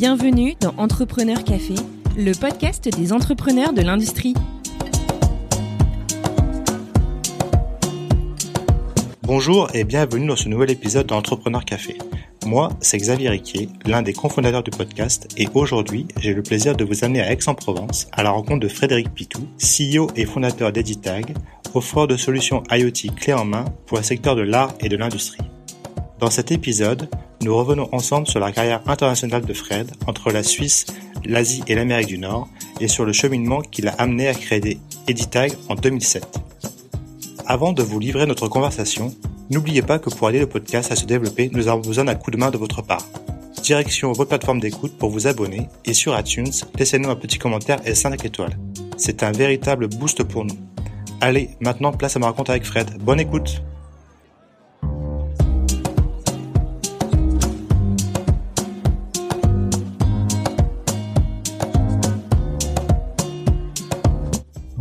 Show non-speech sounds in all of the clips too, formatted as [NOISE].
Bienvenue dans Entrepreneur Café, le podcast des entrepreneurs de l'industrie. Bonjour et bienvenue dans ce nouvel épisode d'Entrepreneur Café. Moi, c'est Xavier Riquier, l'un des cofondateurs du podcast, et aujourd'hui, j'ai le plaisir de vous amener à Aix-en-Provence à la rencontre de Frédéric Pitou, CEO et fondateur d'Editag, offreur de solutions IoT clés en main pour le secteur de l'art et de l'industrie. Dans cet épisode, nous revenons ensemble sur la carrière internationale de Fred entre la Suisse, l'Asie et l'Amérique du Nord et sur le cheminement qui l'a amené à créer Editag en 2007. Avant de vous livrer notre conversation, n'oubliez pas que pour aider le podcast à se développer, nous avons besoin d'un coup de main de votre part. Direction votre plateforme d'écoute pour vous abonner et sur iTunes, laissez-nous un petit commentaire et 5 étoiles. C'est un véritable boost pour nous. Allez, maintenant place à ma rencontre avec Fred. Bonne écoute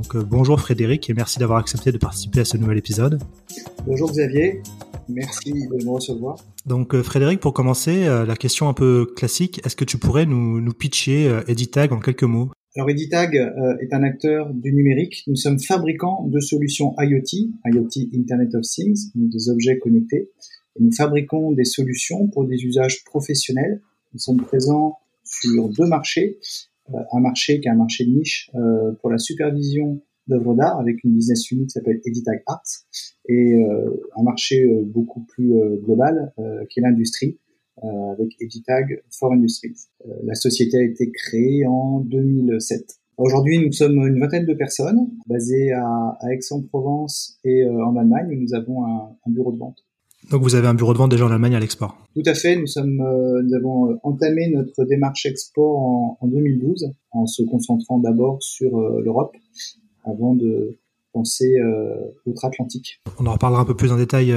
Donc, euh, bonjour Frédéric et merci d'avoir accepté de participer à ce nouvel épisode. Bonjour Xavier, merci de me recevoir. Donc euh, Frédéric, pour commencer, euh, la question un peu classique, est-ce que tu pourrais nous, nous pitcher Editag en quelques mots? Alors Editag est un acteur du numérique. Nous sommes fabricants de solutions IoT, IoT Internet of Things, des objets connectés. Et nous fabriquons des solutions pour des usages professionnels. Nous sommes présents sur deux marchés. Euh, un marché qui est un marché de niche euh, pour la supervision d'œuvres d'art avec une business unit qui s'appelle Editag Arts et euh, un marché beaucoup plus global qui est l'industrie avec Editag for Industries. la société a été créée en 2007. Aujourd'hui, nous sommes une vingtaine de personnes basées à, Aix-en-Provence et en Allemagne nous avons un bureau de vente. Donc vous avez un bureau de vente déjà en Allemagne à l'export. Tout à fait. Nous sommes, euh, nous avons euh, entamé notre démarche export en, en 2012 en se concentrant d'abord sur euh, l'Europe avant de penser outre-Atlantique. On en reparlera un peu plus en détail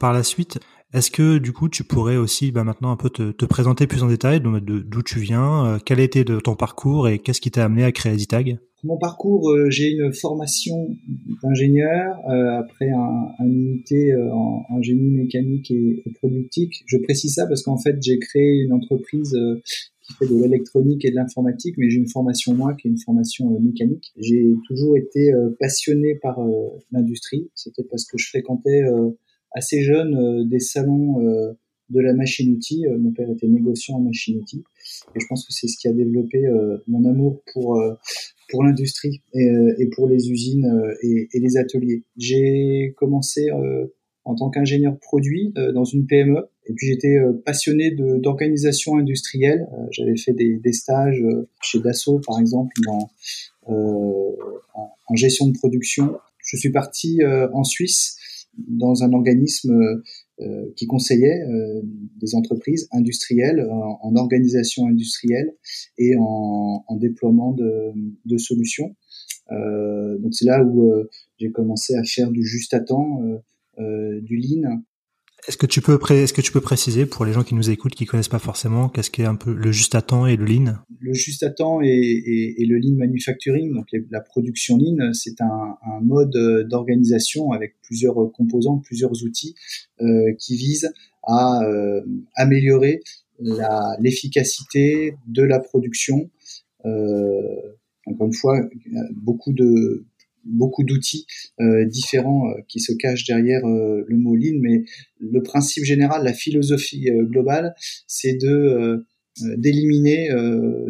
par la suite. Est-ce que du coup tu pourrais aussi bah, maintenant un peu te, te, présenter plus en détail d'où tu viens, euh, quel a été de ton parcours et qu'est-ce qui t'a amené à créer Editag Mon parcours, euh, j'ai une formation d'ingénieur euh, après un, un unité en, en, génie mécanique et, et, productique. Je précise ça parce qu'en fait j'ai créé une entreprise qui fait de l'électronique et de l'informatique, mais j'ai une formation moi qui est une formation mécanique. J'ai toujours été passionné par l'industrie. C'était parce que je fréquentais assez jeune euh, des salons euh, de la machine-outil. Euh, mon père était négociant en machine-outil. Je pense que c'est ce qui a développé mon amour pour, pour l'industrie et, et, pour les usines et, et les ateliers. J'ai commencé en tant qu'ingénieur produit dans une PME. Et puis j'étais passionné d'organisation industrielle. J'avais fait des, des, stages chez Dassault, par exemple, dans, en, en, gestion de production. Je suis parti en Suisse dans un organisme euh, qui conseillait euh, des entreprises industrielles en, organisation industrielle et en, en déploiement de, de solutions. Euh, donc c'est là où j'ai commencé à faire du juste à temps, du lean est-ce que tu peux est-ce que tu peux préciser pour les gens qui nous écoutent qui connaissent pas forcément qu'est-ce qu'est un peu le juste à temps et le lean? Le juste à temps et, le lean manufacturing, donc la production lean, c'est un, mode d'organisation avec plusieurs composants, plusieurs outils euh, qui visent à euh, améliorer l'efficacité de la production. Euh, encore une fois, beaucoup de beaucoup d'outils euh, différents euh, qui se cachent derrière euh, le mot lean, mais le principe général, la philosophie globale, c'est de d'éliminer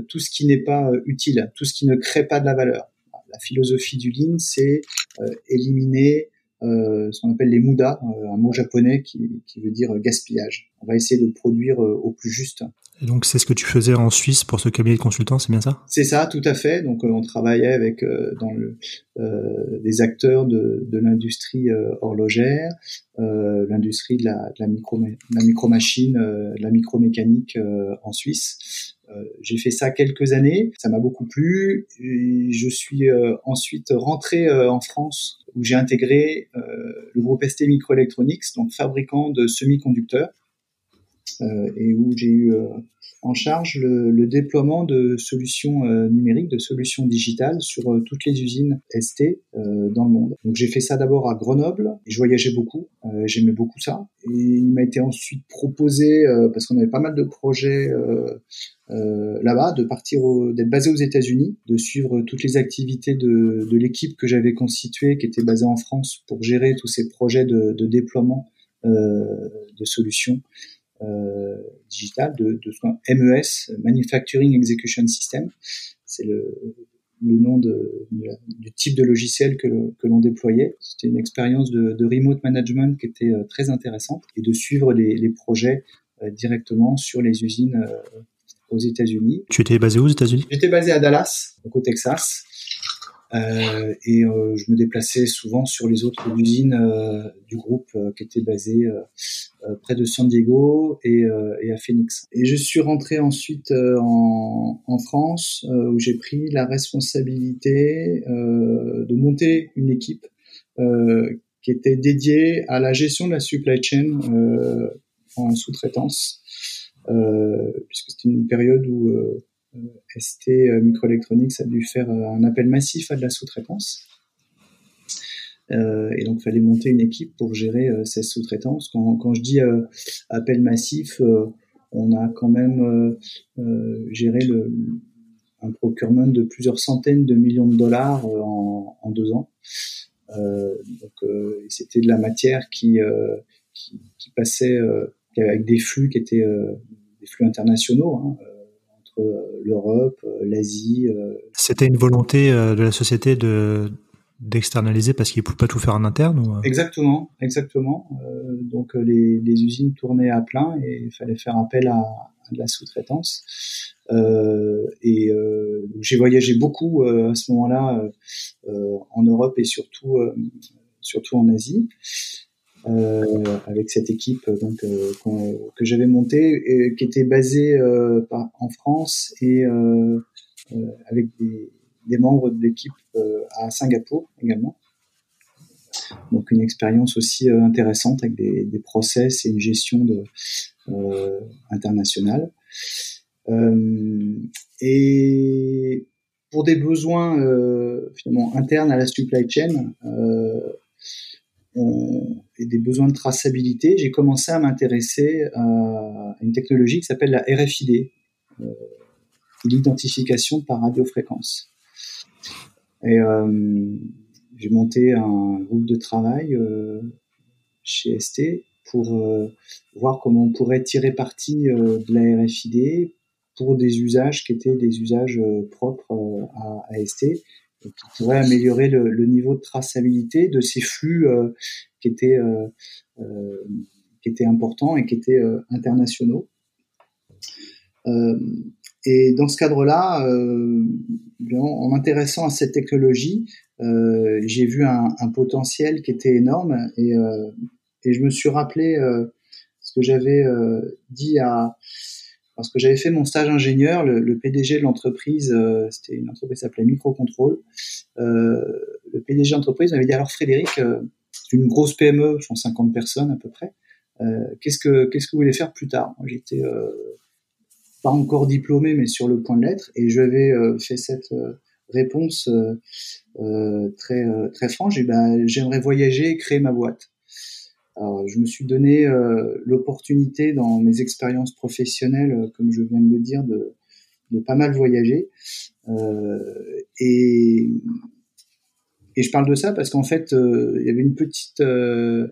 tout ce qui n'est pas utile, tout ce qui ne crée pas de la valeur. La philosophie du lean, c'est éliminer ce qu'on appelle les muda, un mot japonais qui, qui, veut dire gaspillage. On va essayer de produire au plus juste. Et donc c'est ce que tu faisais en Suisse pour ce cabinet de consultants, c'est bien ça? C'est ça, tout à fait. Donc euh, on travaillait avec euh, dans le, euh, des acteurs de, de l'industrie euh, horlogère, l'industrie de la, de la micro la micro-machine, de la micromécanique en Suisse. J'ai fait ça quelques années, ça m'a beaucoup plu. Et je suis ensuite rentré en France où j'ai intégré le groupe ST Microelectronics, donc fabricant de semi-conducteurs. Euh, et où j'ai eu euh, en charge le, déploiement de solutions euh, numériques, de solutions digitales sur euh, toutes les usines ST euh, dans le monde. Donc j'ai fait ça d'abord à Grenoble, je voyageais beaucoup, j'aimais beaucoup ça. Et il m'a été ensuite proposé, parce qu'on avait pas mal de projets là-bas, de partir, d'être basé aux États-Unis, de suivre toutes les activités de, l'équipe que j'avais constituée, qui était basée en France, pour gérer tous ces projets de, déploiement de solutions digital de, de ce MES, Manufacturing Execution System. C'est le, le nom de, du type de logiciel que, que l'on déployait. C'était une expérience de, de, remote management qui était euh, très intéressante et de suivre les, les projets euh, directement sur les usines aux États-Unis. Tu étais basé où aux États-Unis? J'étais basé à Dallas, au Texas. Euh, et euh, je me déplaçais souvent sur les autres usines euh, du groupe qui étaient basées près de San Diego et, et, à Phoenix. Et je suis rentré ensuite en, en, France où j'ai pris la responsabilité de monter une équipe qui était dédiée à la gestion de la supply chain en sous-traitance, puisque c'était une période où euh, ST euh, Microelectronics a dû faire euh, un appel massif à de la sous-traitance. et donc, il fallait monter une équipe pour gérer ces sous-traitances. Quand, je dis appel massif, on a quand même géré le, un procurement de plusieurs centaines de millions de dollars en, deux ans. Euh, donc, c'était de la matière qui passait avec des flux qui étaient des flux internationaux. Hein, euh, l'Europe, euh, l'Asie. Euh. C'était une volonté de la société de d'externaliser parce qu'ils ne pouvaient pas tout faire en interne ou... Exactement, exactement. donc les, les, usines tournaient à plein et il fallait faire appel à, à de la sous-traitance. Euh, et euh, j'ai voyagé beaucoup à ce moment-là en Europe et surtout surtout en Asie. Euh, avec cette équipe donc euh, que j'avais montée et qui était basée euh, en France et avec des, membres de l'équipe à Singapour également. Donc une expérience aussi intéressante avec des, process et une gestion internationale. et pour des besoins finalement internes à la supply chain, et des besoins de traçabilité, j'ai commencé à m'intéresser à une technologie qui s'appelle la RFID, euh, l'identification par radiofréquence. Euh, j'ai monté un groupe de travail euh, chez ST pour euh, voir comment on pourrait tirer parti euh, de la RFID pour des usages qui étaient des usages propres à ST qui pourrait améliorer le, niveau de traçabilité de ces flux euh, qui étaient euh, euh, qui étaient importants et qui étaient internationaux. et dans ce cadre-là, en m'intéressant à cette technologie, j'ai vu un, un, potentiel qui était énorme et, et je me suis rappelé ce que j'avais dit à parce que j'avais fait mon stage ingénieur, le, le PDG de l'entreprise, euh, c'était une entreprise qui s'appelait Microcontrol. Euh, le PDG de l'entreprise m'avait dit alors Frédéric, euh, c'est une grosse PME, je pense 50 personnes à peu près. Euh, qu'est-ce que qu'est-ce que vous voulez faire plus tard? J'étais euh, pas encore diplômé, mais sur le point de l'être, et j'avais fait cette réponse très très franche. Et ben j'aimerais voyager et créer ma boîte. Alors, je me suis donné euh, l'opportunité dans mes expériences professionnelles, euh, comme je viens de le dire, de, de pas mal voyager. Euh, et, et je parle de ça parce qu'en fait, euh, il y avait une petite, euh,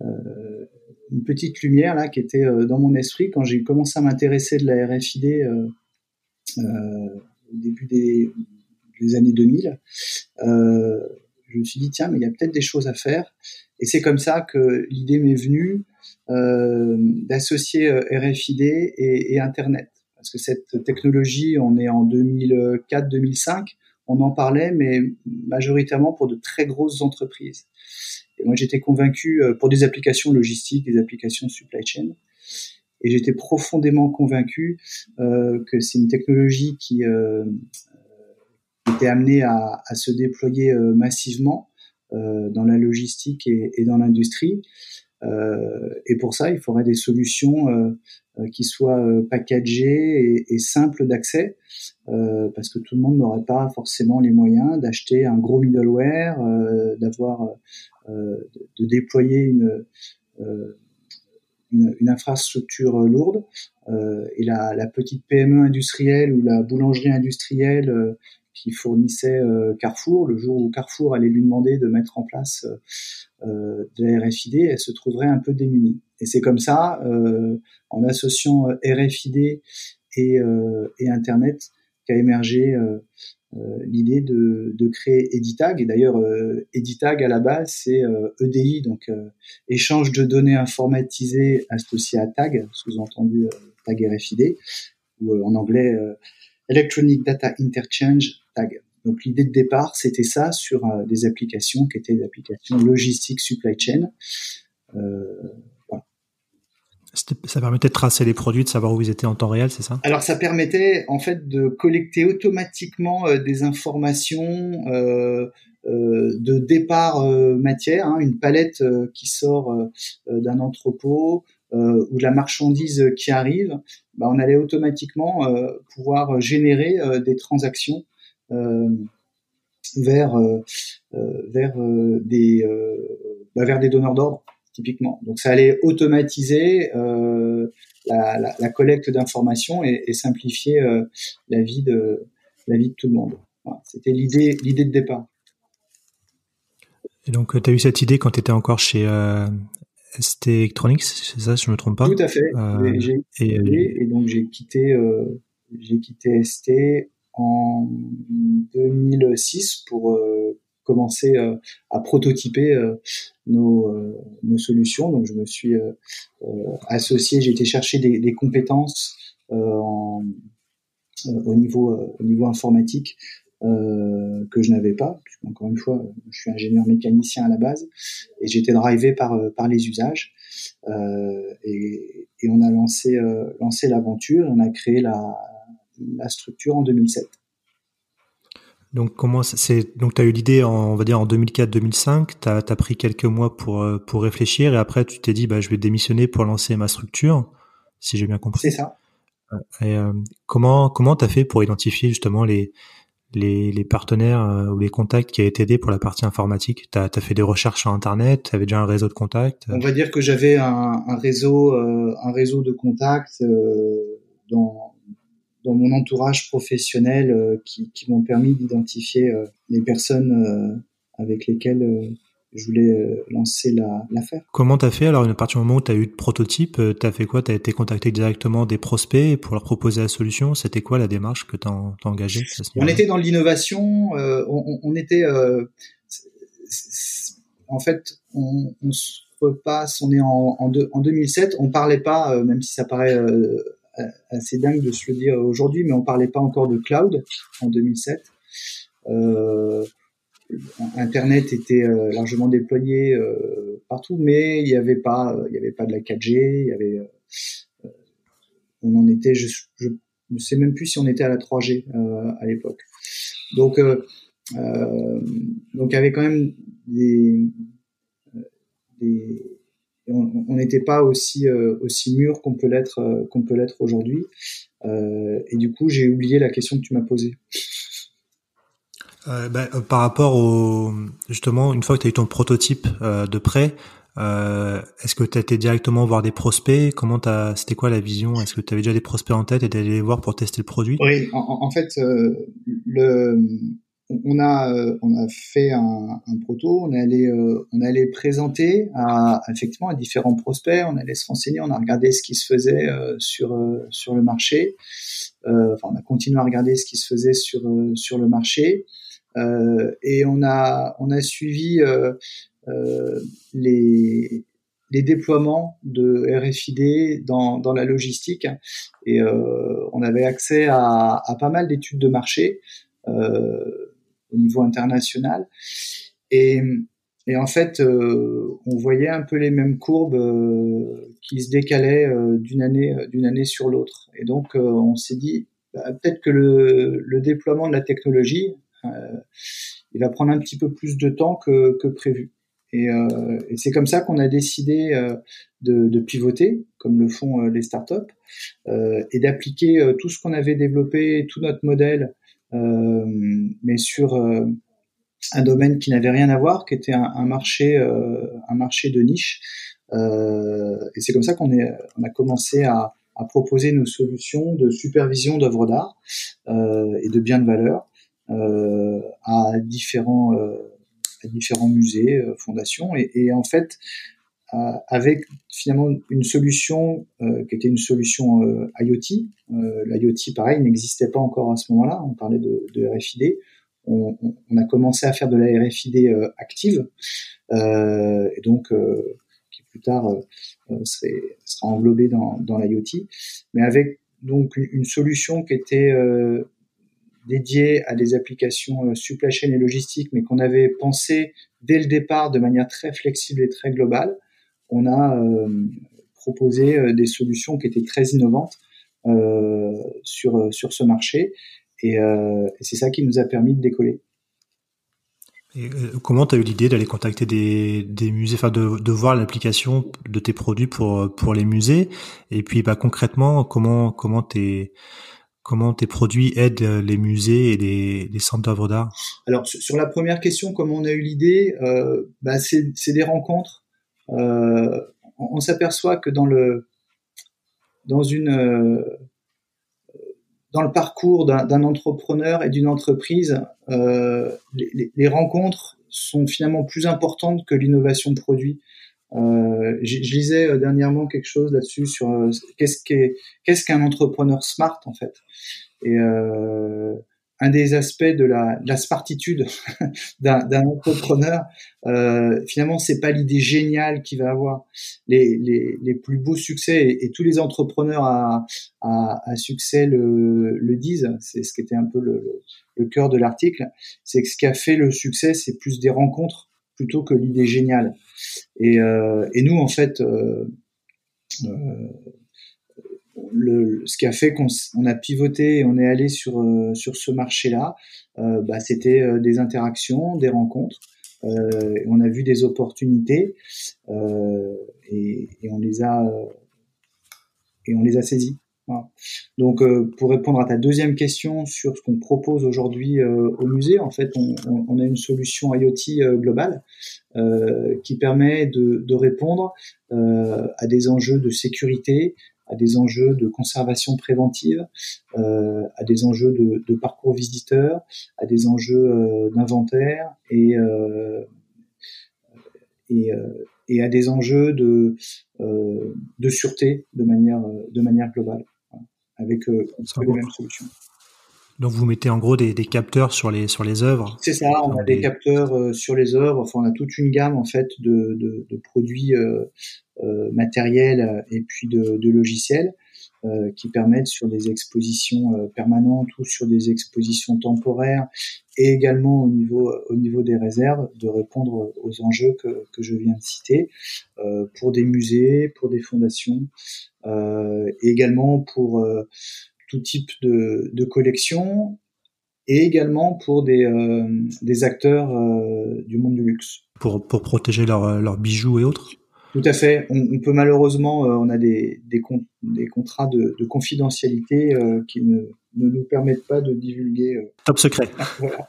une petite lumière là qui était dans mon esprit quand j'ai commencé à m'intéresser de la RFID au début des, des années 2000. Je me suis dit tiens, mais il y a peut-être des choses à faire. Et c'est comme ça que l'idée m'est venue euh, d'associer euh, RFID et, et, Internet. Parce que cette technologie, on est en 2004-2005, on en parlait, mais majoritairement pour de très grosses entreprises. Et moi, j'étais convaincu euh, pour des applications logistiques, des applications supply chain. Et j'étais profondément convaincu que c'est une technologie qui était amenée à, à se déployer massivement euh, dans la logistique et, et dans l'industrie. et pour ça, il faudrait des solutions qui soient packagées et, et simples d'accès, parce que tout le monde n'aurait pas forcément les moyens d'acheter un gros middleware, d'avoir de, déployer une une, infrastructure lourde. Euh, et la, la, petite PME industrielle ou la boulangerie industrielle euh, qui fournissait euh, Carrefour, le jour où Carrefour allait lui demander de mettre en place de la RFID, elle se trouverait un peu démunie. Et c'est comme ça, en associant RFID et, et Internet, qu'a émergé euh, l'idée de, de, créer Editag. Et d'ailleurs, euh, Editag à la base, c'est EDI, euh, e donc échange de données informatisées associées à tag, sous-entendu tag RFID, ou en anglais Electronic Data Interchange Tag. Donc l'idée de départ, c'était ça sur des applications qui étaient des applications logistiques supply chain. Euh, ça permettait de tracer les produits, de savoir où ils étaient en temps réel, c'est ça? Alors ça permettait en fait de collecter automatiquement euh, des informations euh, euh, de départ matière, hein, une palette qui sort d'un entrepôt ou de la marchandise qui arrive. Bah, on allait automatiquement pouvoir générer des transactions vers vers des bah, vers des donneurs d'ordre typiquement. Donc ça allait automatiser euh, la, la, la, collecte d'informations et, et, simplifier euh, la vie de la vie de tout le monde. Voilà, C'était l'idée l'idée de départ. Et donc tu as eu cette idée quand tu étais encore chez euh, ST Electronics, c'est ça, si je me trompe pas? Tout à fait. Euh, et, euh, et, donc j'ai quitté euh, j'ai quitté ST en 2006 pour commencer euh, à prototyper euh, nos, euh, nos, solutions. Donc je me suis associé, j'ai été chercher des, des compétences en, au niveau au niveau informatique euh, que je n'avais pas, encore une fois, je suis ingénieur mécanicien à la base, et j'étais drivé par par les usages, euh, et, et, on a lancé lancé l'aventure, on a créé la, la structure en 2007. Donc comment c'est donc tu as eu l'idée en on va dire en 2004-2005, tu as, pris quelques mois pour euh, pour réfléchir et après tu t'es dit bah je vais démissionner pour lancer ma structure si j'ai bien compris. C'est ça. Euh, et euh, comment comment tu as fait pour identifier justement les les, les partenaires ou les contacts qui avaient t'aider pour la partie informatique? Tu as, fait des recherches sur internet, tu avais déjà un réseau de contacts? On va dire que j'avais un, un, réseau un réseau de contacts dans dans mon entourage professionnel euh, qui, qui m'ont permis d'identifier euh, les personnes euh, avec lesquelles je voulais lancer l'affaire. Comment tu as fait alors à partir du moment où tu as eu de prototype, tu as fait quoi? Tu as été contacté directement des prospects pour leur proposer la solution? C'était quoi la démarche que tu as, engagée On était dans l'innovation, on, on, était en fait on, on, se repasse, on est en, en, en 2007, on parlait pas, même si ça paraît assez dingue de se le dire aujourd'hui, mais on parlait pas encore de cloud en 2007. Euh, Internet était euh, largement déployé euh, partout, mais il n'y avait pas, il y avait pas de la 4G, il y avait, euh, on en était, je, je ne sais même plus si on était à la 3G à l'époque. Donc, donc il y avait quand même des, des on n'était pas aussi euh, aussi mûr qu'on peut l'être euh, qu'on peut l'être aujourd'hui. Euh, et du coup, j'ai oublié la question que tu m'as posée. Bah, par rapport au justement, une fois que tu as eu ton prototype de prêt, est-ce que tu as été directement voir des prospects? Comment c'était quoi la vision? Est-ce que tu avais déjà des prospects en tête et d'aller les voir pour tester le produit? Oui, en, en fait, le on a euh, on a fait un, un proto, on allait euh, on allait présenter à effectivement à différents prospects, on allait se renseigner, on a regardé ce qui se faisait euh, sur sur le marché, enfin on a continué à regarder ce qui se faisait sur sur le marché. Et on a on a suivi les les déploiements de RFID dans, dans la logistique. Et on avait accès à, à pas mal d'études de marché. Euh, au niveau international. Et, et en fait, euh, on voyait un peu les mêmes courbes euh, qui se décalaient euh, d'une année, d'une année sur l'autre. Et donc, on s'est dit, bah, peut-être que le, déploiement de la technologie, il va prendre un petit peu plus de temps que, prévu. Et, c'est comme ça qu'on a décidé de, pivoter, comme le font les startups, et d'appliquer tout ce qu'on avait développé, tout notre modèle, mais sur un domaine qui n'avait rien à voir, qui était un, marché, un marché de niche. et c'est comme ça qu'on a commencé à, proposer nos solutions de supervision d'œuvres d'art euh, et de biens de valeur euh, à différents euh, à différents musées, euh, fondations et, en fait avec finalement une solution qui était une solution IoT. L'IoT, pareil, n'existait pas encore à ce moment-là. On parlait de, de RFID. On, on, a commencé à faire de la RFID active. et donc, plus tard euh, euh, serait, sera englobé dans, dans l'IoT, mais avec donc une solution qui était euh, dédiée à des applications supply chain et logistique, mais qu'on avait pensé dès le départ de manière très flexible et très globale. On a proposé des solutions qui étaient très innovantes sur sur ce marché, et, et c'est ça qui nous a permis de décoller. Et euh, comment tu as eu l'idée d'aller contacter des, des musées, enfin de, de voir l'application de tes produits pour pour les musées? Et puis bah, concrètement, comment comment tes comment tes produits aident les musées et les, les centres d'œuvres d'art? Alors sur la première question, comment on a eu l'idée euh, bah, c'est, des rencontres. Euh, on, s'aperçoit que dans le dans une euh, dans le parcours d'un entrepreneur et d'une entreprise, euh, les, les, rencontres sont finalement plus importantes que l'innovation produit. Euh, je, lisais euh, dernièrement quelque chose là-dessus sur qu'est-ce qu'est-ce qu'un entrepreneur smart en fait? Et un des aspects de la, de la smartitude [LAUGHS] d'un entrepreneur, euh, finalement, c'est pas l'idée géniale qu'il va avoir. Les, plus beaux succès, et, tous les entrepreneurs à, succès le, disent, c'est ce qui était un peu le, cœur de l'article, c'est que ce qui a fait le succès, c'est plus des rencontres plutôt que l'idée géniale. Et, euh, nous, en fait, euh le, ce qui a fait qu'on on a pivoté et on est allé sur euh, sur ce marché-là, euh, bah, c'était euh, des interactions, des rencontres. on a vu des opportunités et, on les a et on les a saisies. Donc, pour répondre à ta deuxième question sur ce qu'on propose aujourd'hui au musée, en fait, on, a une solution IoT globale qui permet de répondre à des enjeux de sécurité, à des enjeux de conservation préventive, euh, à des enjeux de, de, parcours visiteurs, à des enjeux euh, d'inventaire et, euh, et, euh, et, à des enjeux de, euh, de sûreté de manière, de manière globale, avec les mêmes solutions. Donc vous mettez en gros des, des, capteurs sur les sur les œuvres. C'est ça, on a des, capteurs sur les œuvres. Enfin, on a toute une gamme en fait de, de, de produits euh, euh, matériel et puis de, de logiciels euh, qui permettent sur des expositions euh, permanentes ou sur des expositions temporaires et également au niveau au niveau des réserves de répondre aux enjeux que, que je viens de citer euh, pour des musées, pour des fondations euh, et également pour tout type de, de collection et également pour des, des acteurs du monde du luxe. Pour, pour protéger leurs leurs bijoux et autres? Tout à fait. On, peut malheureusement, euh, on a des, des, des contrats de, de confidentialité euh, qui ne, ne, nous permettent pas de divulguer. Euh. Top secret. [LAUGHS] voilà.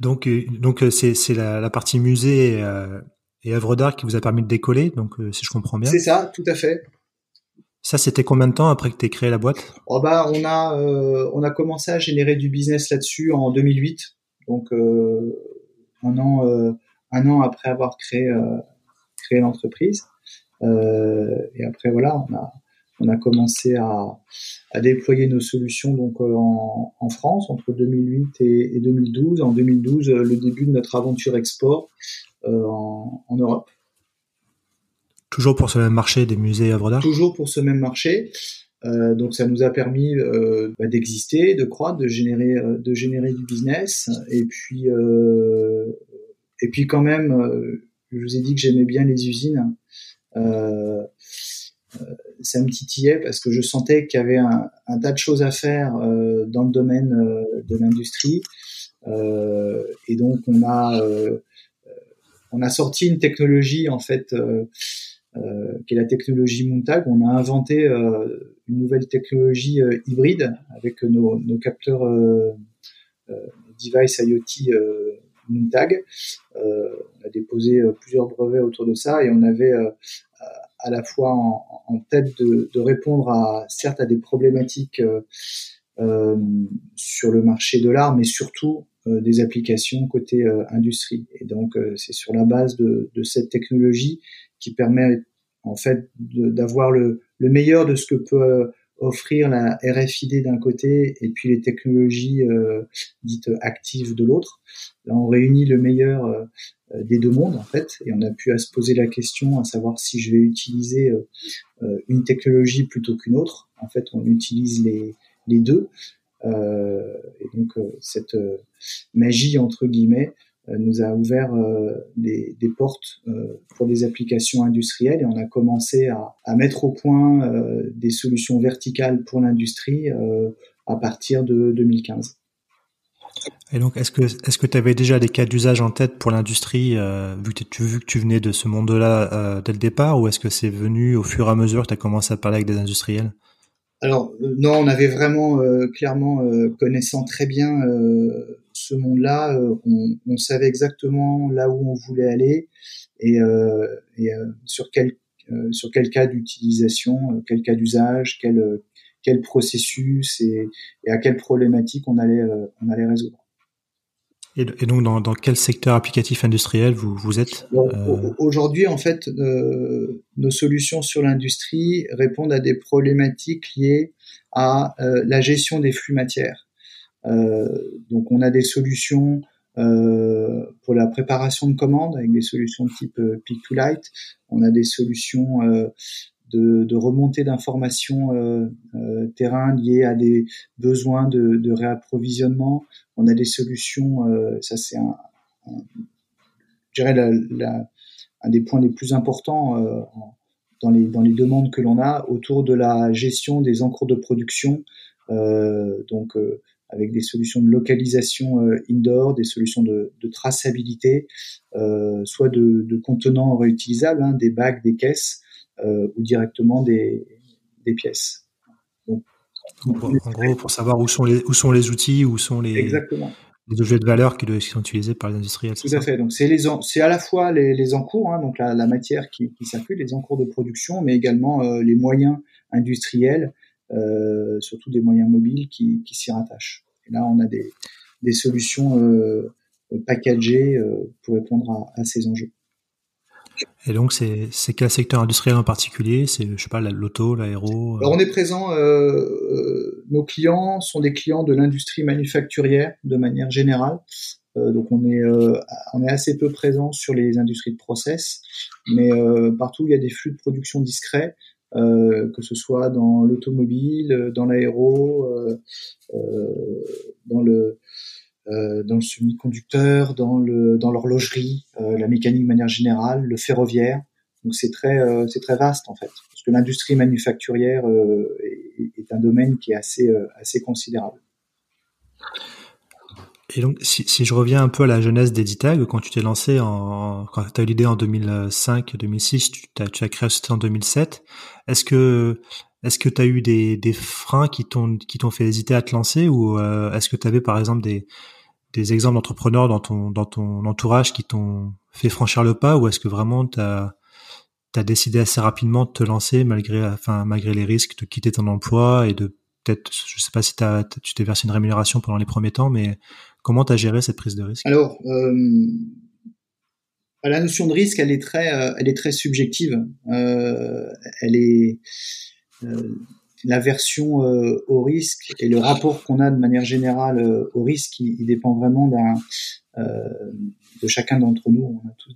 Donc, donc c'est, c'est la, la, partie musée et œuvres d'art qui vous a permis de décoller, donc si je comprends bien. C'est ça, tout à fait. Ça, c'était combien de temps après que tu aies créé la boîte? Oh bah, on, a, on a commencé à générer du business là-dessus en 2008, donc un, an, un an après avoir créé, créé l'entreprise. Euh, et après, voilà, on a, on a commencé à, à, déployer nos solutions donc euh, en, en France entre 2008 et, et, 2012. En 2012, le début de notre aventure export euh, en, Europe. Toujours pour ce même marché des musées œuvres d'art Toujours pour ce même marché. Euh, donc ça nous a permis euh, bah, d'exister, de croître, de générer, de générer du business. Et puis, et puis quand même, je vous ai dit que j'aimais bien les usines. Euh, euh, ça me titillait parce que je sentais qu'il y avait un, tas de choses à faire euh, dans le domaine de l'industrie. et donc on a on a sorti une technologie en fait qui est la technologie Montag. On a inventé une nouvelle technologie hybride avec nos, capteurs device IoT Montag. on a déposé plusieurs brevets autour de ça et on avait à la fois en, tête de, répondre à certes à des problématiques euh, sur le marché de l'art, mais surtout euh, des applications côté euh, industrie. Et donc c'est sur la base de, cette technologie qui permet en fait d'avoir le, le, meilleur de ce que peut offrir la RFID d'un côté et puis les technologies euh, dites actives de l'autre. Là, on réunit le meilleur euh, des deux mondes en fait, et on a pu à se poser la question à savoir si je vais utiliser euh, une technologie plutôt qu'une autre. En fait, on utilise les, les deux. et donc cette magie entre guillemets euh, nous a ouvert euh, des, des, portes euh, pour des applications industrielles et on a commencé à, à mettre au point des solutions verticales pour l'industrie à partir de 2015. Et donc, est-ce que est-ce que tu avais déjà des cas d'usage en tête pour l'industrie, vu que tu vu que tu venais de ce monde-là dès le départ, ou est-ce que c'est venu au fur et à mesure que tu as commencé à parler avec des industriels? Alors non, on avait vraiment clairement connaissant très bien ce monde-là, euh, on, savait exactement là où on voulait aller et, euh, euh, sur quel sur quel cas d'utilisation, quel cas d'usage, quel quel processus et, à quelle problématique on allait on allait résoudre. Et, donc, dans, quel secteur applicatif industriel vous, vous êtes Aujourd'hui, en fait, nos solutions sur l'industrie répondent à des problématiques liées à la gestion des flux matières. Euh, donc on a des solutions euh, pour la préparation de commandes avec des solutions de type euh, Pick to Light. On a des solutions de, de, remontée d'informations terrain liées à des besoins de, réapprovisionnement. On a des solutions, ça c'est un, je dirais un des points les plus importants dans, les, dans les demandes que l'on a autour de la gestion des encres de production. donc avec des solutions de localisation euh, indoor, des solutions de, de traçabilité, euh, soit de, de, contenants réutilisables, hein, des bacs, des caisses, euh, ou directement des, des pièces. Donc, en gros, pour savoir où sont les, où sont les outils, où sont les, Exactement. objets de valeur qui, sont utilisés par les industriels. Tout à fait. Donc c'est les, c'est à la fois les, les encours, hein, donc la, la, matière qui, qui circule, les encours de production, mais également euh, les moyens industriels euh, surtout des moyens mobiles qui, qui s'y rattachent. Et là, on a des, des solutions euh, packagées euh, pour répondre à, à, ces enjeux. Et donc, c'est, c'est quel secteur industriel en particulier? C'est, je sais pas, l'auto, l'aéro? Alors, on est présent, nos clients sont des clients de l'industrie manufacturière de manière générale. Donc, on est, on est assez peu présent sur les industries de process, mais partout où il y a des flux de production discrets, euh, que ce soit dans l'automobile, euh, dans l'aéro, euh, dans le dans le semi-conducteur, dans le dans l'horlogerie, la mécanique de manière générale, le ferroviaire. Donc c'est très c'est très vaste en fait, parce que l'industrie manufacturière est, est, un domaine qui est assez assez considérable. Et donc, si, si, je reviens un peu à la jeunesse d'Editag, quand tu t'es lancé en, quand tu as eu l'idée en 2005, 2006, tu, as, tu as créé en 2007, est-ce que, est-ce que tu as eu des, des freins qui t'ont, qui t'ont fait hésiter à te lancer ou euh, est-ce que tu avais par exemple des, des exemples d'entrepreneurs dans ton, dans ton entourage qui t'ont fait franchir le pas ou est-ce que vraiment tu as, décidé assez rapidement de te lancer malgré, enfin, malgré les risques de quitter ton emploi et de peut-être, je sais pas si tu t'es versé une rémunération pendant les premiers temps, mais Comment tu as géré cette prise de risque? Alors, euh, la notion de risque, elle est très, euh, subjective. Euh, elle est l'aversion au risque et le rapport qu'on a de manière générale au risque, il, dépend vraiment de chacun d'entre nous. On a tous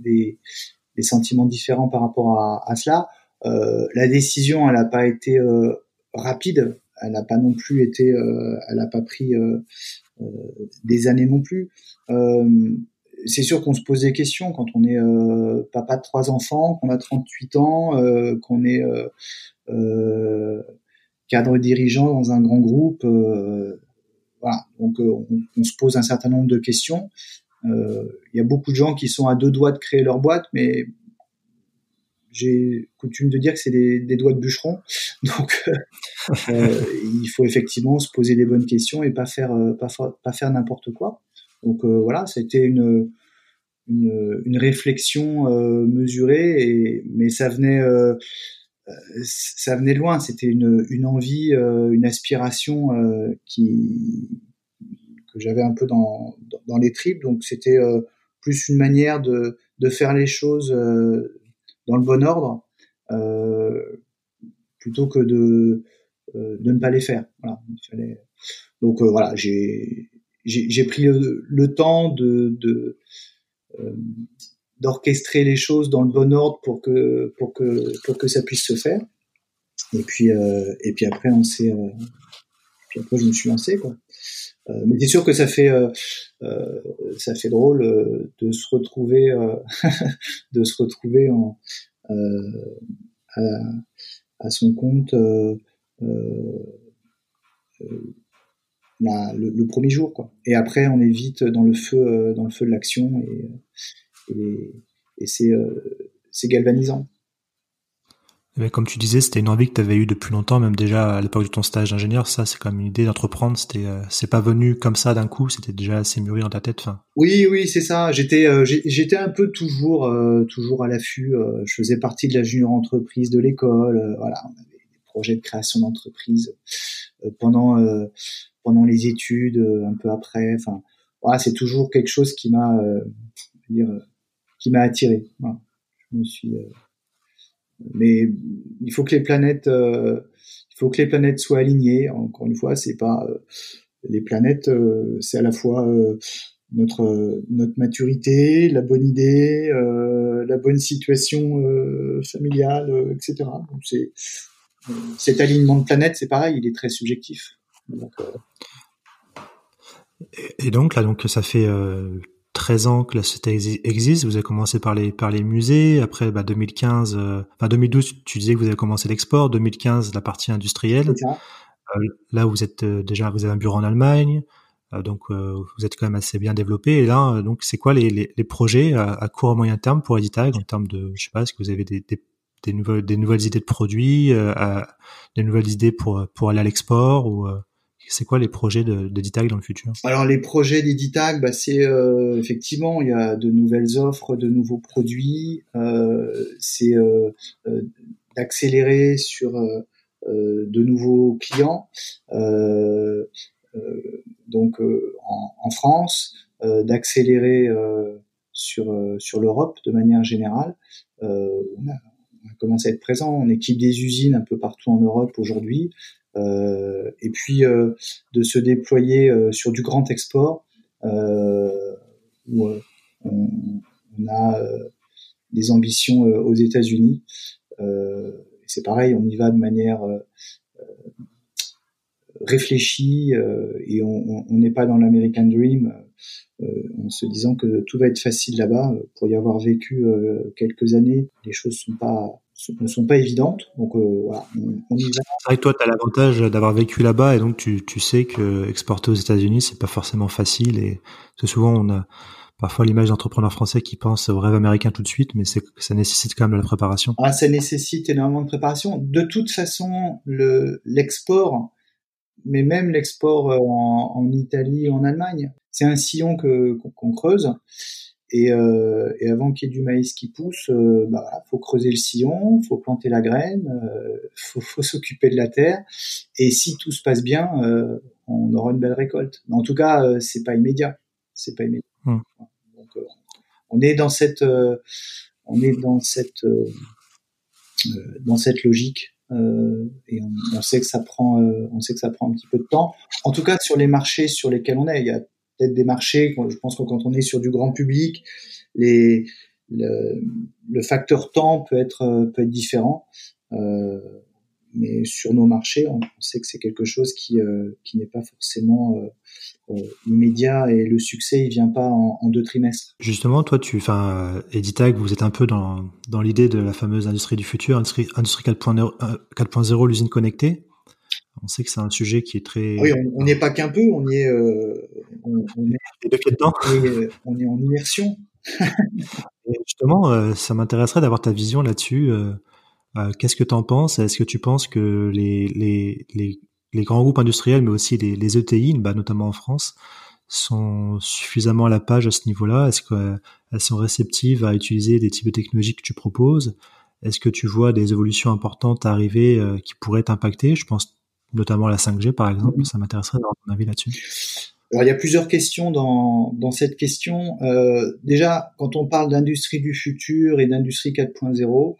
des, sentiments différents par rapport à, cela. la décision, elle n'a pas été rapide elle n'a pas non plus été, euh, elle n'a pas pris euh, euh, des années non plus. c'est sûr qu'on se pose des questions quand on est papa de trois enfants, qu'on a 38 ans, qu'on est cadre dirigeant dans un grand groupe. voilà, donc on, on, se pose un certain nombre de questions. Il y a beaucoup de gens qui sont à deux doigts de créer leur boîte, mais j'ai coutume de dire que c'est des, doigts de bûcheron. [LAUGHS] Donc, il faut effectivement se poser les bonnes questions et pas faire pas, pas faire n'importe quoi. Donc voilà, c'était une une, une réflexion euh, mesurée, et, mais ça venait, euh, ça venait de loin. C'était une, envie, euh, une aspiration qui que j'avais un peu dans, dans, les tripes. Donc c'était plus une manière de, de faire les choses dans le bon ordre plutôt que de, de ne pas les faire. Voilà, il fallait... Donc voilà, j'ai j'ai pris le, le temps de, de, euh, d'orchestrer les choses dans le bon ordre pour que pour que pour que ça puisse se faire. Et puis euh, et puis après on s'est euh, puis après je me suis lancé quoi. Mais c'est sûr que ça fait ça fait drôle de se retrouver [LAUGHS] de se retrouver en à, à, son compte le, premier jour quoi. Et après on est vite dans le feu euh, dans le feu de l'action et, et, et c'est euh, c'est galvanisant. Mais comme tu disais, c'était une envie que tu avais eue depuis longtemps, même déjà à l'époque de ton stage d'ingénieur. Ça, c'est comme une idée d'entreprendre. C'était, euh, c'est pas venu comme ça d'un coup. C'était déjà assez mûri dans ta tête. Fin. Oui, oui, c'est ça. J'étais, j'étais un peu toujours, toujours à l'affût. je faisais partie de la junior entreprise de l'école. voilà, on avait des projets de création d'entreprise pendant pendant les études, euh, un peu après. Enfin, voilà, c'est toujours quelque chose qui m'a, euh, dire, euh, qui m'a attiré. Voilà. Je me suis, mais il faut que les planètes, il faut que les planètes soient alignées. Encore une fois, c'est pas les planètes, c'est à la fois notre notre maturité, la bonne idée, la bonne situation familiale, etc. Cet alignement de planètes, c'est pareil, il est très subjectif. Et donc là, donc ça fait 13 euh, ans que la société existe. Vous avez commencé par les par les musées. Après, bah, 2015, euh, enfin 2012, tu disais que vous avez commencé l'export. 2015, la partie industrielle. Euh, là, vous êtes déjà, vous avez un bureau en Allemagne. donc, vous êtes quand même assez bien développé. Et là, donc, c'est quoi les, les, les projets à, court et moyen terme pour Editag en termes de, je sais pas, est-ce que vous avez des, des, des nouvelles des nouvelles idées de produits, des nouvelles idées pour pour aller à l'export ou c'est quoi les projets de, dans le futur? Alors les projets d'Editag, bah, c'est euh, effectivement il y a de nouvelles offres, de nouveaux produits. Euh, c'est euh, d'accélérer sur de nouveaux clients. donc en, France, d'accélérer sur l'Europe de manière générale. On, a, commencé à être présent. On équipe des usines un peu partout en Europe aujourd'hui. Euh, et puis euh, de se déployer euh, sur du grand export où on, a des ambitions aux États-Unis. c'est pareil, on y va de manière réfléchie et on n'est pas dans l'American Dream en se disant que tout va être facile là-bas. Pour y avoir vécu quelques années, les choses sont pas ne sont pas évidentes. Donc euh, voilà, on, y va. Toi, tu as l'avantage d'avoir vécu là-bas et donc tu, tu sais que exporter aux États-Unis, c'est pas forcément facile et que souvent on a parfois l'image d'entrepreneurs français qui pensent au rêve américain tout de suite, mais ça nécessite quand même de la préparation. Ah, ça nécessite énormément de préparation. De toute façon, le l'export, mais même l'export euh, en, en Italie, en Allemagne, c'est un sillon que qu'on creuse. Et, euh, et avant qu'il y ait du maïs qui pousse, euh, bah, faut creuser le sillon, faut planter la graine, euh, faut, faut s'occuper de la terre. Et si tout se passe bien, euh, on aura une belle récolte. Mais en tout cas, euh, c'est pas immédiat. C'est pas immédiat. Hum. Donc, euh, on est dans cette, on est dans cette, dans cette logique. et on, on, sait que ça prend, on sait que ça prend un petit peu de temps. En tout cas, sur les marchés sur lesquels on est, il y a peut-être des marchés. Je pense que quand on est sur du grand public, les, le, le facteur temps peut être peut être différent. Euh, mais sur nos marchés, on, sait que c'est quelque chose qui euh, qui n'est pas forcément euh, euh, immédiat et le succès il vient pas en, deux trimestres. Justement, toi, tu, enfin, Editag, vous êtes un peu dans dans l'idée de la fameuse industrie du futur, industrie, industrie 4.0, 4.0 l'usine connectée. On sait que c'est un sujet qui est très. Oui, on n'y est pas qu'un peu, on y est. on, est, [LAUGHS] dedans. on est en immersion. justement, ça m'intéresserait d'avoir ta vision là-dessus. Qu'est-ce que tu en penses? Est-ce que tu penses que les, les, les, les, grands groupes industriels, mais aussi les, les ETI, bah, notamment en France, sont suffisamment à la page à ce niveau-là? Est-ce qu'elles sont réceptives à utiliser des types de technologies que tu proposes? Est-ce que tu vois des évolutions importantes arriver euh, qui pourraient t'impacter? Je pense notamment la 5G par exemple. Ça m'intéresserait d'avoir ton avis là-dessus. Alors il y a plusieurs questions dans, dans cette question. Euh, déjà, quand on parle d'industrie du futur et d'industrie 4.0,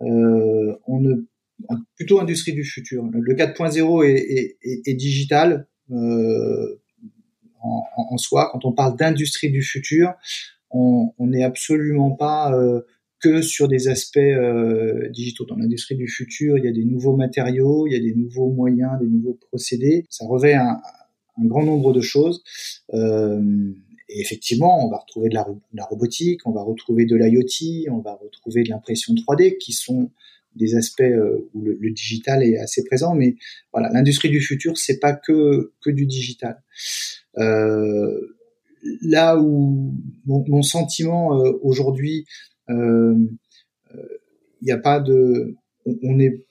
euh, on ne plutôt industrie du futur. Le 4.0 est, est, est, est, digital. Euh, en, en, soi. Quand on parle d'industrie du futur, on n'est absolument pas que sur des aspects euh, digitaux. Dans l'industrie du futur, il y a des nouveaux matériaux, il y a des nouveaux moyens, des nouveaux procédés. Ça revêt un, grand nombre de choses. Euh, et effectivement, on va retrouver de la, robotique, on va retrouver de l'IoT, on va retrouver de l'impression 3D, qui sont des aspects euh, où le, digital est assez présent. Mais voilà, l'industrie du futur, c'est pas que que du digital. Là où mon, sentiment aujourd'hui, il n'y a pas de, on, est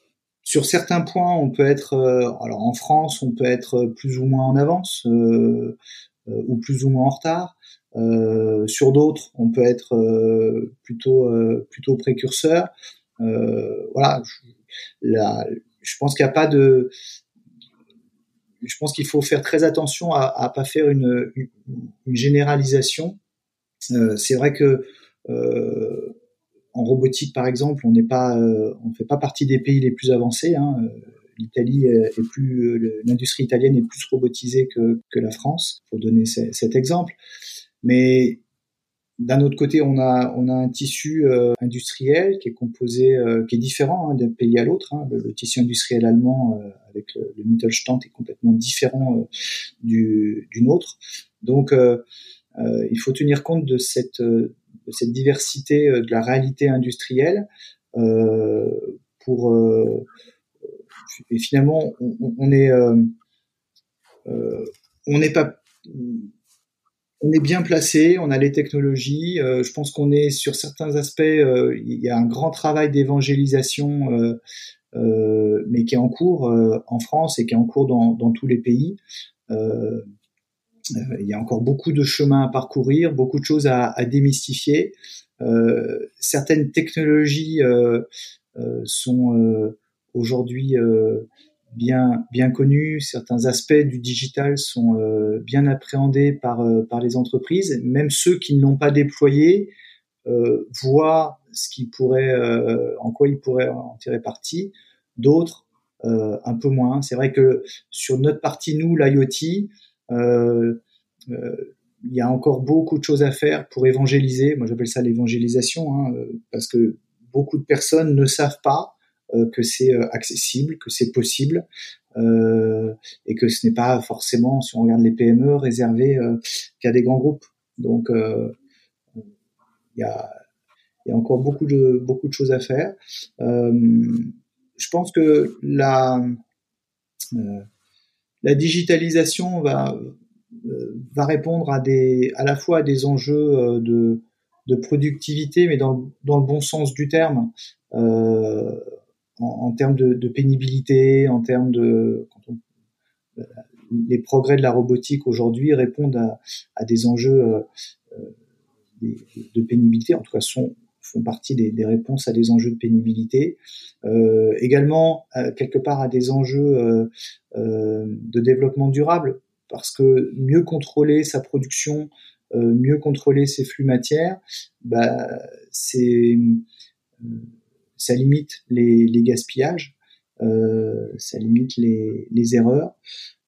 sur certains points, on peut être, alors en France, on peut être plus ou moins en avance ou plus ou moins en retard. Euh, sur d'autres, on peut être euh, plutôt plutôt précurseur. voilà, je, je pense qu'il n'y a pas de je pense qu'il faut faire très attention à, à pas faire une, une, généralisation. Euh, c'est vrai que euh, en robotique, par exemple, on n'est pas, euh, on fait pas partie des pays les plus avancés. Hein. L'Italie est plus, l'industrie italienne est plus robotisée que, que la France, pour donner cet exemple. Mais d'un autre côté, on a, on a un tissu euh, industriel qui est composé, euh, qui est différent hein, d'un pays à l'autre. Hein. Le, tissu industriel allemand euh, avec le, le, Mittelstand est complètement différent du, du nôtre. Donc, il faut tenir compte de cette, cette diversité de la réalité industrielle pour et finalement on, est on n'est pas on est bien placé, on a les technologies. Euh, je pense qu'on est sur certains aspects, euh, il y a un grand travail d'évangélisation, euh, mais qui est en cours en France et qui est en cours dans, dans tous les pays. Il y a encore beaucoup de chemin à parcourir, beaucoup de choses à, à démystifier. certaines technologies sont aujourd'hui bien bien connu, certains aspects du digital sont euh, bien appréhendés par euh, par les entreprises, même ceux qui ne l'ont pas déployé euh, voient ce qui pourrait euh, en quoi ils pourraient en tirer parti, d'autres un peu moins. C'est vrai que sur notre partie nous l'IoT il y a encore beaucoup de choses à faire pour évangéliser. Moi, j'appelle ça l'évangélisation, hein, parce que beaucoup de personnes ne savent pas euh, que c'est euh, accessible, que c'est possible, euh, et que ce n'est pas forcément, si on regarde les PME, réservé qu'à des grands groupes. Donc, il y a, y a encore beaucoup de beaucoup de choses à faire. je pense que la la digitalisation va va répondre à des à la fois à des enjeux de de productivité, mais dans, dans le bon sens du terme. Euh, en, termes de, pénibilité, en termes de les progrès de la robotique aujourd'hui répondent à, des enjeux euh, euh, de pénibilité, en tout cas sont, font partie des, réponses à des enjeux de pénibilité. Euh, également, quelque part, à des enjeux de développement durable, parce que mieux contrôler sa production, mieux contrôler ses flux matières, bah, c'est ça limite les, les gaspillages, euh, ça limite les, les erreurs.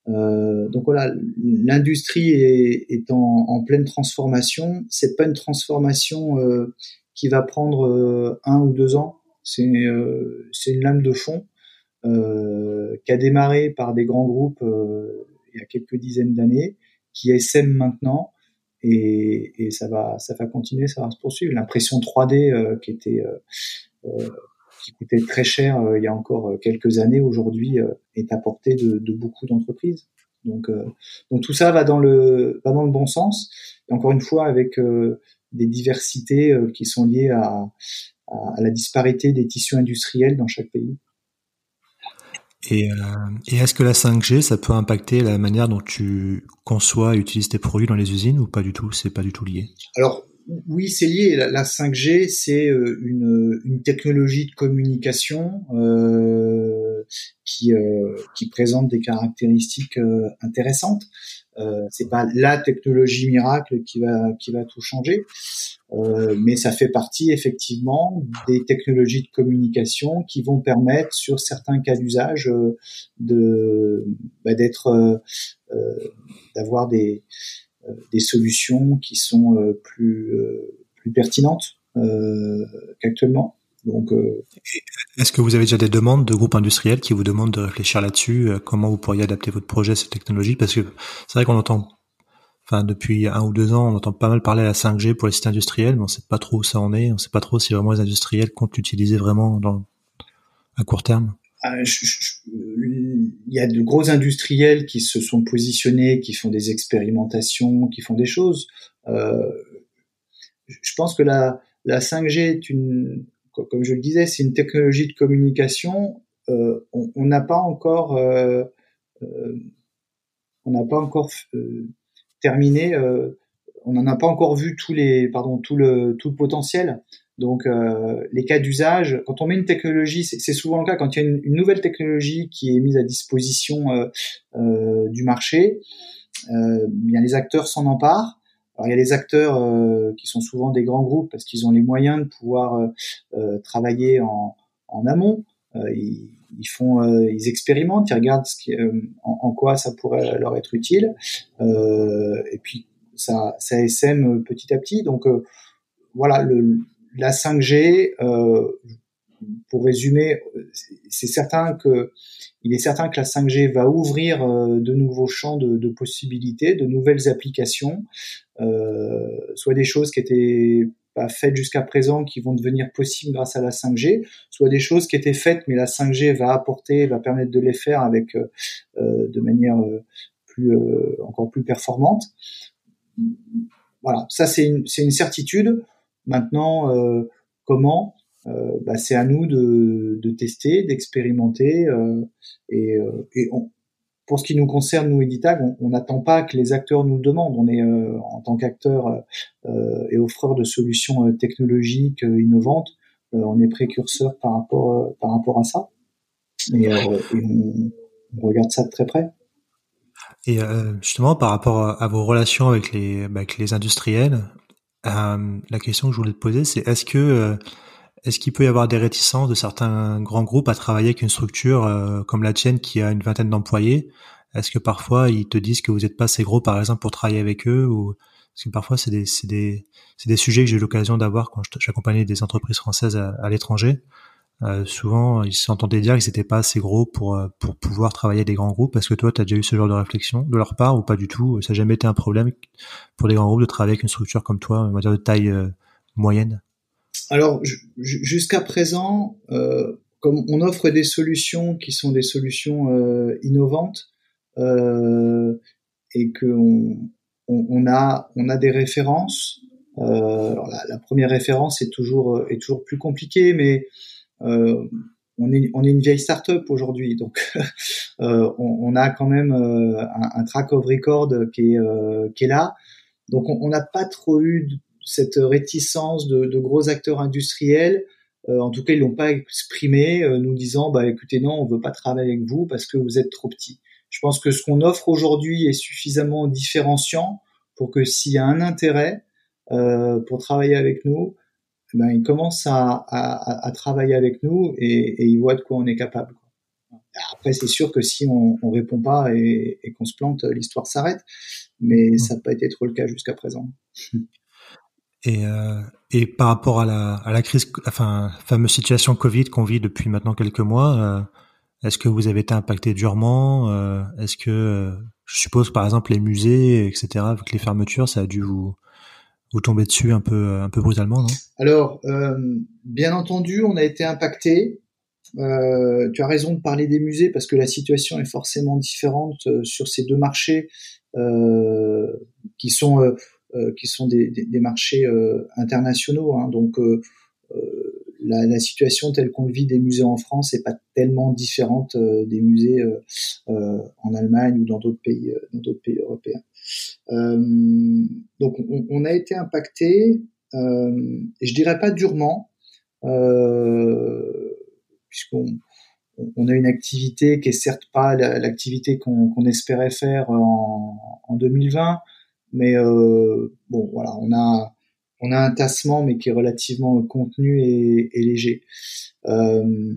Euh, donc voilà, l'industrie est, est en, en, pleine transformation. C'est pas une transformation euh, qui va prendre euh, un ou deux ans. C'est euh, une lame de fond euh, qui a démarré par des grands groupes il y a quelques dizaines d'années, qui essaiment maintenant et, et, ça va ça va continuer, ça va se poursuivre. L'impression 3D qui était euh, qui coûtait très cher il y a encore quelques années, aujourd'hui est à portée de, de beaucoup d'entreprises. Donc, donc tout ça va dans le va dans le bon sens. Et encore une fois, avec des diversités qui sont liées à, à, la disparité des tissus industriels dans chaque pays. Et, euh, et est-ce que la 5G, ça peut impacter la manière dont tu conçois et utilises tes produits dans les usines ou pas du tout C'est pas du tout lié? Alors oui, c'est lié. La, 5G, c'est euh, une, une, technologie de communication euh, qui, euh, qui présente des caractéristiques euh, intéressantes. Euh, c'est pas la technologie miracle qui va qui va tout changer, euh, mais ça fait partie effectivement des technologies de communication qui vont permettre sur certains cas d'usage euh, de bah, d'être euh, d'avoir des des solutions qui sont plus plus pertinentes qu'actuellement. Donc, euh, est-ce que vous avez déjà des demandes de groupes industriels qui vous demandent de réfléchir là-dessus euh, Comment vous pourriez adapter votre projet à cette technologie? Parce que c'est vrai qu'on entend, enfin depuis un ou deux ans, on entend pas mal parler à la 5G pour les sites industriels, mais on sait pas trop où ça en est. On sait pas trop si vraiment les industriels comptent l'utiliser vraiment dans, à court terme. Ah, il y a de gros industriels qui se sont positionnés, qui font des expérimentations, qui font des choses. Euh, je pense que la, la 5G est une, comme je le disais, c'est une technologie de communication. Euh, on n'a pas encore, euh, euh, on n'a pas encore terminé. on n'en a pas encore vu tous les, pardon, tout le tout le potentiel. Donc les cas d'usage, quand on met une technologie, c'est souvent le cas quand il y a une, nouvelle technologie qui est mise à disposition du marché, bien les acteurs s'en emparent. Alors il y a les acteurs euh, qui sont souvent des grands groupes parce qu'ils ont les moyens de pouvoir euh, euh travailler en, en amont. Euh, ils, ils, font, ils expérimentent, ils regardent ce qui, en, en, quoi ça pourrait leur être utile, et puis ça, ça SM petit à petit. Donc voilà, le, la 5G, pour résumer, c'est certain que il est certain que la 5G va ouvrir euh, de nouveaux champs de, possibilités, de nouvelles applications, euh, soit des choses qui étaient pas faites jusqu'à présent qui vont devenir possibles grâce à la 5G, soit des choses qui étaient faites mais la 5G va apporter, va permettre de les faire avec euh, de manière plus encore plus performante. Voilà, ça c'est une, certitude. Maintenant, comment bah, c'est à nous de, tester, d'expérimenter euh, et, euh, pour ce qui nous concerne, nous, Editag, on n'attend pas que les acteurs nous le demandent. On est, euh, en tant qu'acteur euh, et offreur de solutions technologiques innovantes, on est précurseur par rapport, par rapport à ça. Et, on, regarde ça de très près. Et justement, par rapport à vos relations avec les, bah, avec les industriels, la question que je voulais te poser, c'est est-ce que est-ce qu'il peut y avoir des réticences de certains grands groupes à travailler avec une structure euh, comme la tienne qui a une vingtaine d'employés? Est-ce que parfois ils te disent que vous n'êtes pas assez gros, par exemple, pour travailler avec eux ou parce que parfois c'est des, des, des, sujets que j'ai eu l'occasion d'avoir quand j'accompagnais des entreprises françaises à, l'étranger. Euh, souvent, ils s'entendaient dire qu'ils n'étaient pas assez gros pour euh, pour pouvoir travailler avec des grands groupes. Est-ce que toi, tu as déjà eu ce genre de réflexion de leur part ou pas du tout? Ça n'a jamais été un problème pour des grands groupes de travailler avec une structure comme toi, on va de taille moyenne? Alors jusqu'à présent, euh, comme on offre des solutions qui sont des solutions euh, innovantes euh, et que on, on, a on a des références. alors la, première référence est toujours est toujours plus compliquée, mais on est, on est une vieille start-up aujourd'hui, donc [LAUGHS] on, on, a quand même un, un, track of record qui est, qui est là. Donc on n'a pas trop eu cette réticence de, de gros acteurs industriels. Euh, en tout cas, ils l'ont pas exprimé, euh, nous disant bah écoutez non, on veut pas travailler avec vous parce que vous êtes trop petit. Je pense que ce qu'on offre aujourd'hui est suffisamment différenciant pour que s'il y a un intérêt euh, pour travailler avec nous, eh ben, ils commencent à, à, à, travailler avec nous et, et, ils voient de quoi on est capable. Après, c'est sûr que si on, on répond pas et, et qu'on se plante, l'histoire s'arrête. Mais mmh. ça n'a pas été trop le cas jusqu'à présent. [LAUGHS] Et, euh, et par rapport à la, à la crise, enfin, fameuse situation Covid qu'on vit depuis maintenant quelques mois, euh, est-ce que vous avez été impacté durement euh, Est-ce que, euh, je suppose par exemple les musées, etc., avec les fermetures, ça a dû vous, vous tombez dessus un peu un peu brutalement, non? Alors, bien entendu, on a été impacté. tu as raison de parler des musées parce que la situation est forcément différente sur ces deux marchés qui sont qui sont des, marchés internationaux. Hein, donc la, la, situation telle qu'on le vit des musées en France n'est pas tellement différente euh, des musées euh, euh, en Allemagne ou dans d'autres pays, dans d'autres pays européens. donc on, a été impacté, je dirais pas durement, puisqu'on on a une activité qui est certes pas l'activité qu'on espérait faire en 2020, mais bon voilà, on a on a un tassement, mais qui est relativement contenu et, léger. Euh,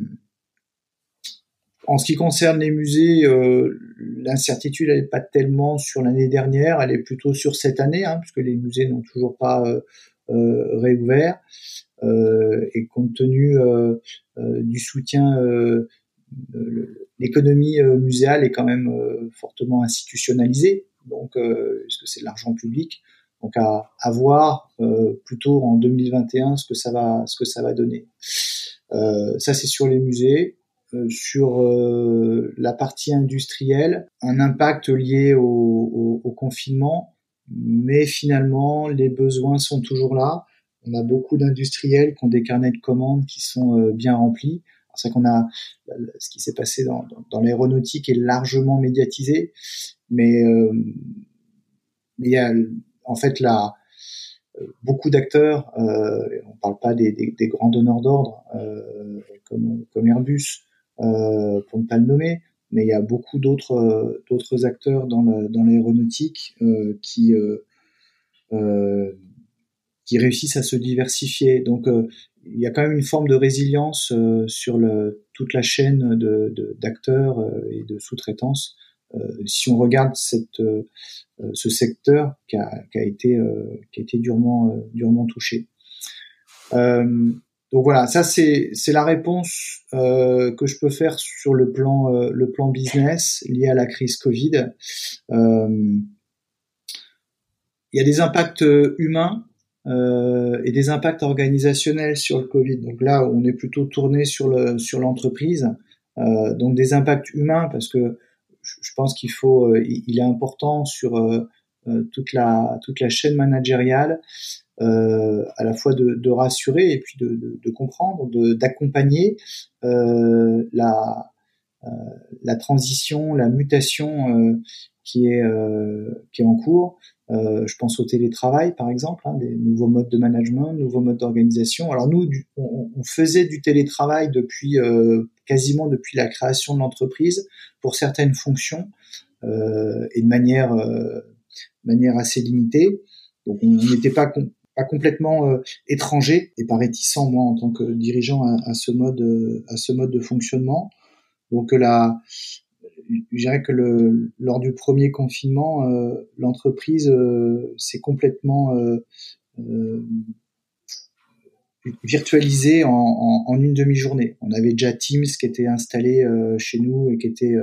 en ce qui concerne les musées, euh, l'incertitude n'est pas tellement sur l'année dernière, elle est plutôt sur cette année, hein, puisque les musées n'ont toujours pas euh, réouvert. et compte tenu du soutien, l'économie muséale est quand même fortement institutionnalisée, donc puisque c'est de l'argent public? Donc à, voir euh, plutôt en 2021 ce que ça va ce que ça va donner. Euh, ça c'est sur les musées. Euh, sur euh, la partie industrielle, un impact lié au, confinement, mais finalement les besoins sont toujours là. On a beaucoup d'industriels qui ont des carnets de commandes qui sont euh, bien remplis. C'est qu'on a ce qui s'est passé dans, l'aéronautique est largement médiatisé, mais mais il y a en fait, là, euh, beaucoup d'acteurs, euh, on ne parle pas des, grands donneurs d'ordre euh, comme, Airbus, pour ne pas le nommer, mais il y a beaucoup d'autres d'autres acteurs dans l'aéronautique qui qui réussissent à se diversifier. Donc il y a quand même une forme de résilience sur le, toute la chaîne d'acteurs de, et de sous-traitance. si on regarde cette euh, ce secteur qui a, qui a été euh, qui a été durement euh, durement touché. donc voilà, ça c'est la réponse que je peux faire sur le plan le plan business lié à la crise Covid. il y a des impacts humains euh, et des impacts organisationnels sur le Covid. Donc là, on est plutôt tourné sur le sur l'entreprise. Euh, donc des impacts humains parce que je pense qu'il faut, euh, il est important sur euh, euh, toute la toute la chaîne managériale, à la fois de, de, rassurer et puis de, de, de comprendre, d'accompagner la la transition, la mutation qui est qui est en cours. Euh, je pense au télétravail, par exemple, hein, des nouveaux modes de management, nouveaux modes d'organisation. Alors nous, on, on, faisait du télétravail depuis euh, quasiment depuis la création de l'entreprise pour certaines fonctions euh, et de manière manière assez limitée. Donc on n'était pas pas complètement étranger et pas réticent moi en tant que dirigeant à, à ce mode à ce mode de fonctionnement. Donc la je dirais que le, lors du premier confinement, euh, l'entreprise euh, s'est complètement euh, virtualisée en, en, en une demi-journée. On avait déjà Teams qui était installé chez nous et qui était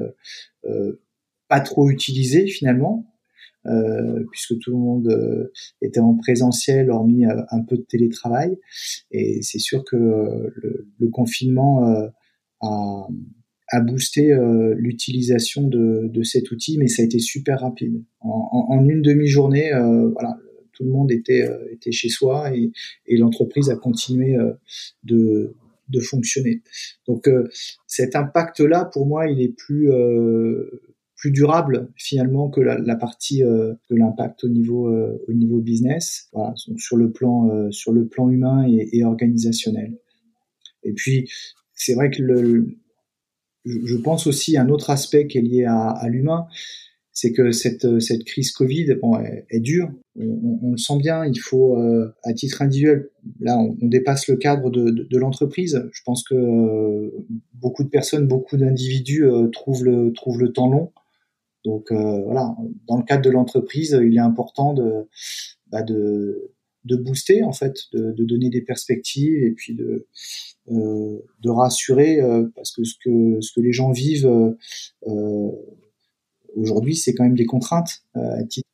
pas trop utilisé finalement, puisque tout le monde était en présentiel, hormis un peu de télétravail. Et c'est sûr que le confinement a, à booster euh, l'utilisation de, de, cet outil, mais ça a été super rapide. En, une demi-journée, euh, voilà, tout le monde était, euh, était chez soi et, et l'entreprise a continué de, de fonctionner. Donc cet impact-là, pour moi, il est plus plus durable finalement que la, partie que l'impact au niveau au niveau business, voilà, donc sur le plan sur le plan humain et, et organisationnel. Et puis c'est vrai que le, je pense aussi un autre aspect qui est lié à, à l'humain, c'est que cette, cette crise Covid bon, est, est dure. On, on, le sent bien. Il faut, euh, à titre individuel, là, on, on dépasse le cadre de, de, de l'entreprise. Je pense que euh, beaucoup de personnes, beaucoup d'individus euh, trouvent le trouvent le temps long. Donc voilà, dans le cadre de l'entreprise, il est important de bah, de de booster en fait, de, de donner des perspectives et puis de euh, de rassurer euh, parce que ce que ce que les gens vivent euh, aujourd'hui, c'est quand même des contraintes à titre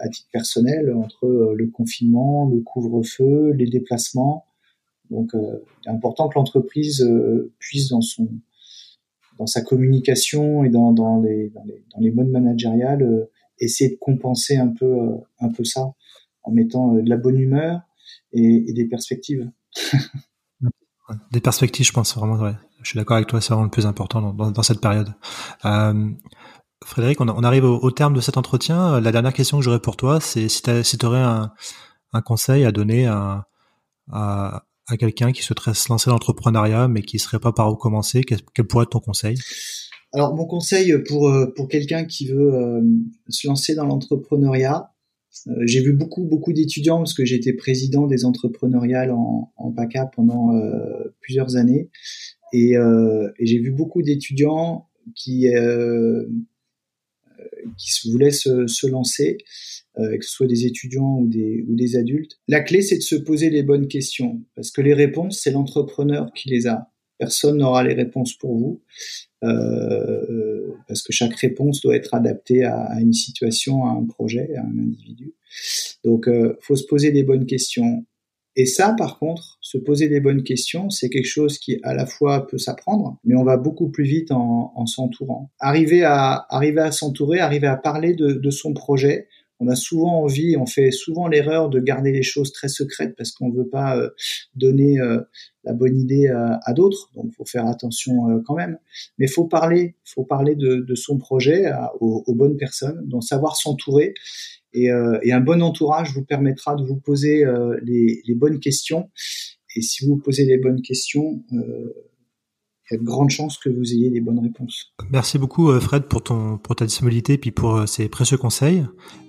à titre personnel entre le confinement, le couvre-feu, les déplacements. Donc, il important que l'entreprise puisse dans son dans sa communication et dans, dans, les, dans, les, dans les modes managériales essayer de compenser un peu un peu ça en mettant de la bonne humeur et, et des perspectives. Des perspectives, je pense vraiment. Ouais. Je suis d'accord avec toi, c'est vraiment le plus important dans, dans, cette période. Euh, Frédéric, on, on arrive au, au, terme de cet entretien. La dernière question que j'aurais pour toi, c'est si tu aurais un, un, conseil à donner à, à, à quelqu'un qui souhaiterait se lancer dans l'entrepreneuriat, mais qui serait pas par où commencer, quel, quel pourrait être ton conseil? Alors, mon conseil pour, pour quelqu'un qui veut euh, se lancer dans l'entrepreneuriat, euh, j'ai vu beaucoup beaucoup d'étudiants parce que j'ai été président des entrepreneuriales en, en PACA pendant euh, plusieurs années et, euh, et j'ai vu beaucoup d'étudiants qui qui voulaient se, se lancer, que ce soit des étudiants ou des, ou des adultes. La clé, c'est de se poser les bonnes questions, parce que les réponses, c'est l'entrepreneur qui les a. Personne n'aura les réponses pour vous. Euh, parce que chaque réponse doit être adaptée à, une situation, à un projet, à un individu. Donc, euh, faut se poser des bonnes questions. Et ça, par contre, se poser des bonnes questions, c'est quelque chose qui à la fois peut s'apprendre, mais on va beaucoup plus vite en, en s'entourant. Arriver à arriver à s'entourer, arriver à parler de, son projet, on a souvent envie, on fait souvent l'erreur de garder les choses très secrètes parce qu'on ne veut pas euh, donner euh, la bonne idée à, d'autres, donc faut faire attention euh, quand même. Mais faut parler, faut parler de, son projet aux, aux, bonnes personnes, donc savoir s'entourer. Et, et, un bon entourage vous permettra de vous poser les, les, bonnes questions. Et si vous posez les bonnes questions, il y a de grandes chances que vous ayez les bonnes réponses. Merci beaucoup euh, Fred pour ton pour ta disponibilité et puis pour euh, ces précieux conseils.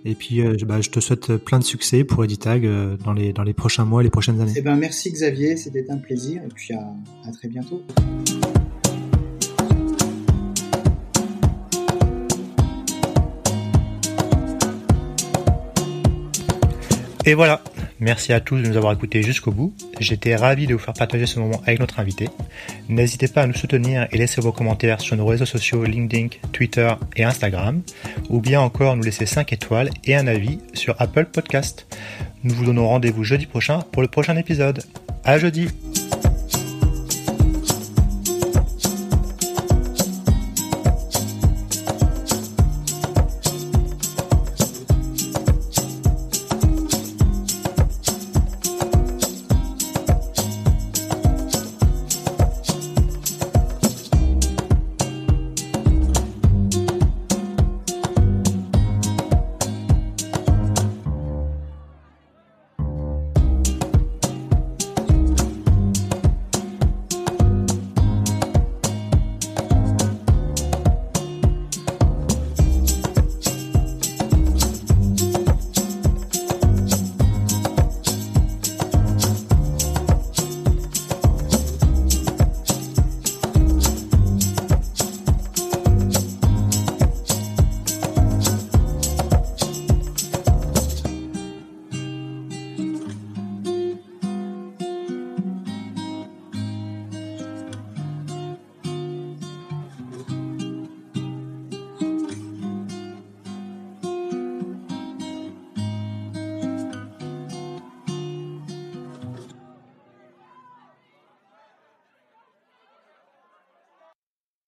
Et puis euh, bah, je te souhaite plein de succès pour Editag dans les dans les prochains mois et les prochaines années. Eh ben merci Xavier, c'était un plaisir et puis à, à très bientôt. Et voilà, merci à tous de nous avoir écoutés jusqu'au bout. J'étais ravi de vous faire partager ce moment avec notre invité. N'hésitez pas à nous soutenir et laisser vos commentaires sur nos réseaux sociaux LinkedIn, Twitter et Instagram, ou bien encore nous laisser 5 étoiles et un avis sur Apple Podcast. Nous vous donnons rendez-vous jeudi prochain pour le prochain épisode. À jeudi!